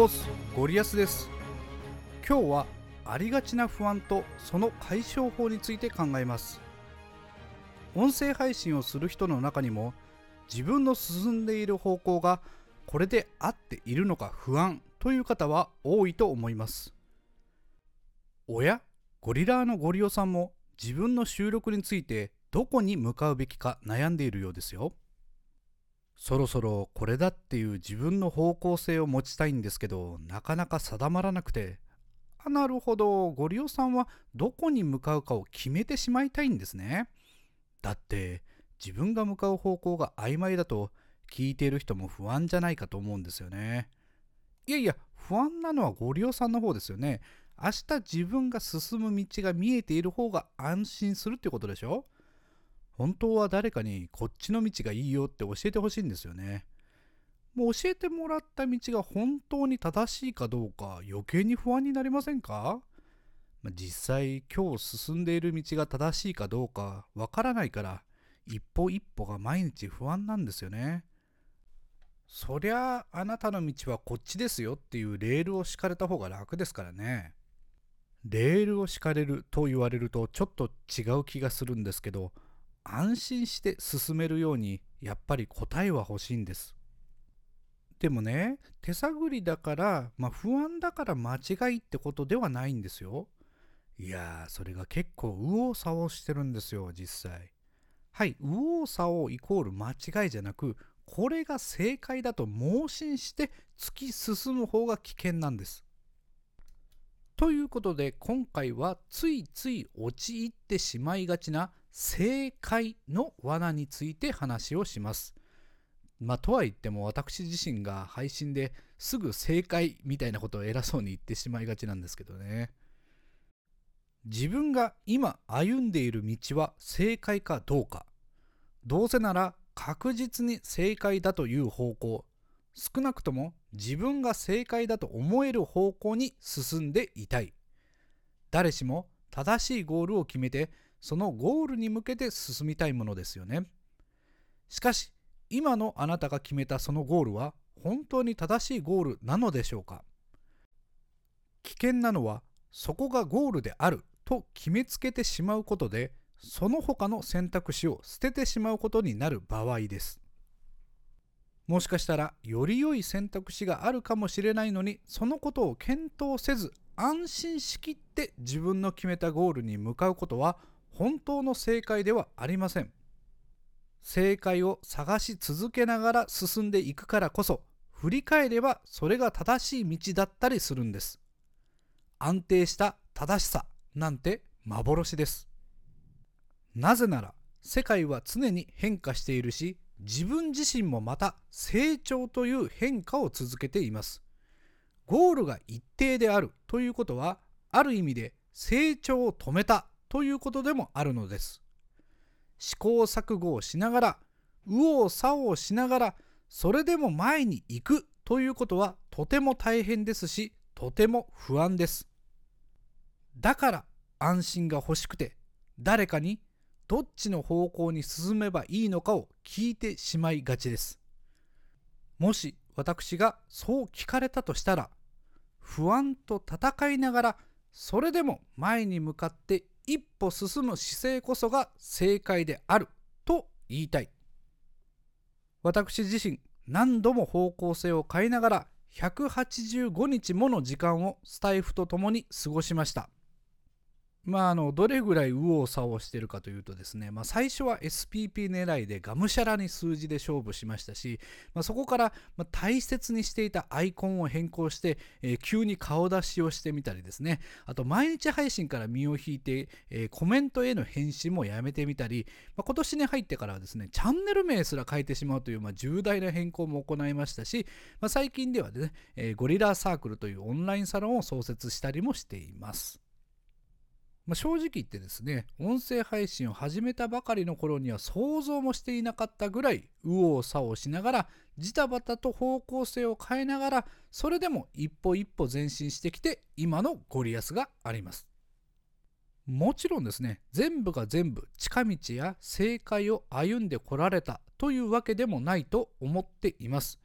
オースゴリアスです。今日はありがちな不安とその解消法について考えます。音声配信をする人の中にも自分の進んでいる方向がこれで合っているのか不安という方は多いと思います。おやゴリラーのゴリオさんも自分の収録についてどこに向かうべきか悩んでいるようですよ。そろそろこれだっていう自分の方向性を持ちたいんですけどなかなか定まらなくて。あなるほど。ゴリオさんはどこに向かうかを決めてしまいたいんですね。だって自分が向かう方向が曖昧だと聞いている人も不安じゃないかと思うんですよね。いやいや不安なのはゴリオさんの方ですよね。明日自分が進む道が見えている方が安心するってことでしょ。本当は誰かにこっちの道がいいよって教えてほしいんですよね。もう教えてもらった道が本当に正しいかどうか余計に不安になりませんか、ま、実際今日進んでいる道が正しいかどうかわからないから一歩一歩が毎日不安なんですよね。そりゃあなたの道はこっちですよっていうレールを敷かれた方が楽ですからね。レールを敷かれると言われるとちょっと違う気がするんですけど安心して進めるようにやっぱり答えは欲しいんです。でもね手探りだから、まあ、不安だから間違いってことではないんですよ。いやーそれが結構右往左往してるんですよ実際。はい右往左往イコール間違いじゃなくこれが正解だと盲信して突き進む方が危険なんです。ということで今回はついつい陥ってしまいがちな正解の罠について話をします。まあ、とは言っても私自身が配信ですぐ正解みたいなことを偉そうに言ってしまいがちなんですけどね。自分が今歩んでいる道は正解かどうか。どうせなら確実に正解だという方向。少なくとも自分が正解だと思える方向に進んでいたい。誰しも正しいゴールを決めてそのゴールに向けて進みたいものですよね。しかし、今のあなたが決めたそのゴールは本当に正しいゴールなのでしょうか危険なのはそこがゴールであると決めつけてしまうことでその他の選択肢を捨ててしまうことになる場合です。もしかしたらより良い選択肢があるかもしれないのにそのことを検討せず安心しきって自分の決めたゴールに向かうことは本当の正解ではありません。正解を探し続けながら進んでいくからこそ振り返ればそれが正しい道だったりするんです。安定した正しさなんて幻です。なぜなら世界は常に変化しているし自分自身もまた成長という変化を続けています。ゴールが一定であるということはある意味で成長を止めたということでもあるのです。試行錯誤をしながら右往左往しながらそれでも前に行くということはとても大変ですしとても不安です。だから安心が欲しくて誰かにどっちの方向に進めばいいのかを聞いてしまいがちです。もし私がそう聞かれたとしたら不安と戦いながらそれでも前に向かって一歩進む姿勢こそが正解であると言いたい。私自身何度も方向性を変えながら185日もの時間をスタイフと共に過ごしました。まあ、あのどれぐらい右往左往してるかというとですね、まあ、最初は SPP 狙いでがむしゃらに数字で勝負しましたし、まあ、そこから大切にしていたアイコンを変更して、えー、急に顔出しをしてみたりですねあと毎日配信から身を引いて、えー、コメントへの返信もやめてみたり、まあ、今年に入ってからはですねチャンネル名すら変えてしまうという、ま、重大な変更も行いましたし、ま、最近ではね、えー、ゴリラサークルというオンラインサロンを創設したりもしています。まあ、正直言ってですね、音声配信を始めたばかりの頃には想像もしていなかったぐらい右往左往しながら、ジタバタと方向性を変えながら、それでも一歩一歩前進してきて、今のゴリアスがあります。もちろんですね、全部が全部近道や正解を歩んでこられたというわけでもないと思っています。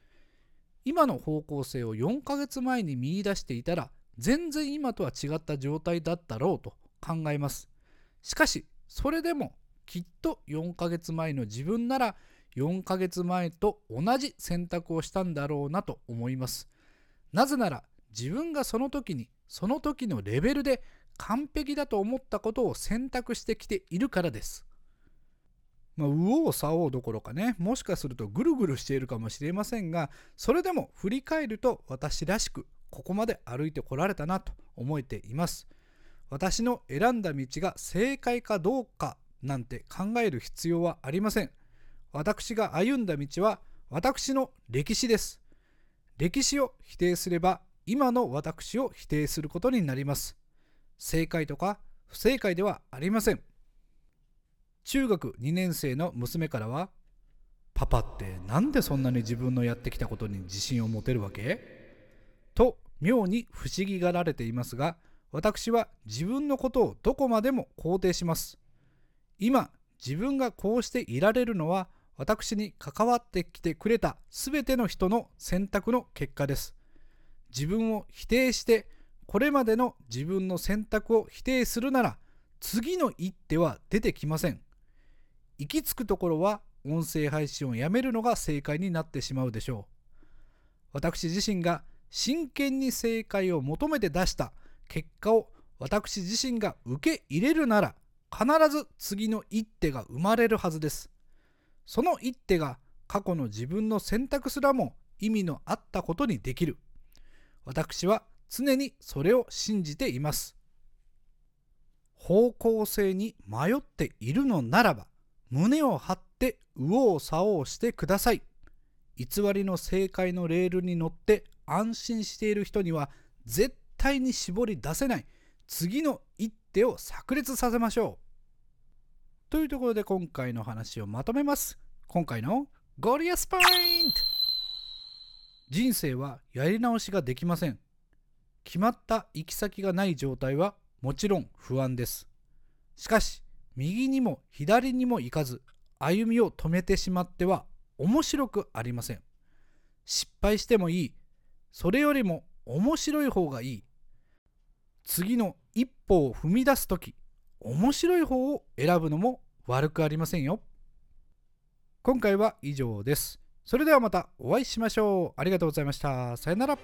今の方向性を4ヶ月前に見いだしていたら全然今とは違った状態だったろうと考えます。しかしそれでもきっと4ヶ月前の自分なら4ヶ月前と同じ選択をしたんだろうなと思います。なぜなら自分がその時にその時のレベルで完璧だと思ったことを選択してきているからです。まあ、右往左往どころかねもしかするとぐるぐるしているかもしれませんがそれでも振り返ると私らしくここまで歩いてこられたなと思えています。私の選んだ道が正解かどうかなんて考える必要はありません。私が歩んだ道は私の歴史です。歴史を否定すれば今の私を否定することになります。正解とか不正解ではありません。中学2年生の娘からは「パパってなんでそんなに自分のやってきたことに自信を持てるわけ?」と妙に不思議がられていますが私は自分のことをどこまでも肯定します。今自分がこうしていられるのは私に関わってきてくれた全ての人の選択の結果です。自分を否定してこれまでの自分の選択を否定するなら次の一手は出てきません。行き着くところは音声配信をやめるのが正解になってしまうでしょう。私自身が真剣に正解を求めて出した結果を私自身が受け入れるなら必ず次の一手が生まれるはずです。その一手が過去の自分の選択すらも意味のあったことにできる。私は常にそれを信じています。方向性に迷っているのならば胸を張って右往左往してください。偽りの正解のレールに乗って安心している人には絶対に絞り出せない次の一手を炸裂させましょう。というところで今回の話をまとめます。今回のゴリアスポイント。人生はやり直しができません。決まった行き先がない状態はもちろん不安です。しかし右にも左にも行かず歩みを止めてしまっては面白くありません。失敗してもいい。それよりも面白い方がいい。次の一歩を踏み出す時面白い方を選ぶのも悪くありませんよ。今回は以上です。それではまたお会いしましょう。ありがとうございました。さよなら。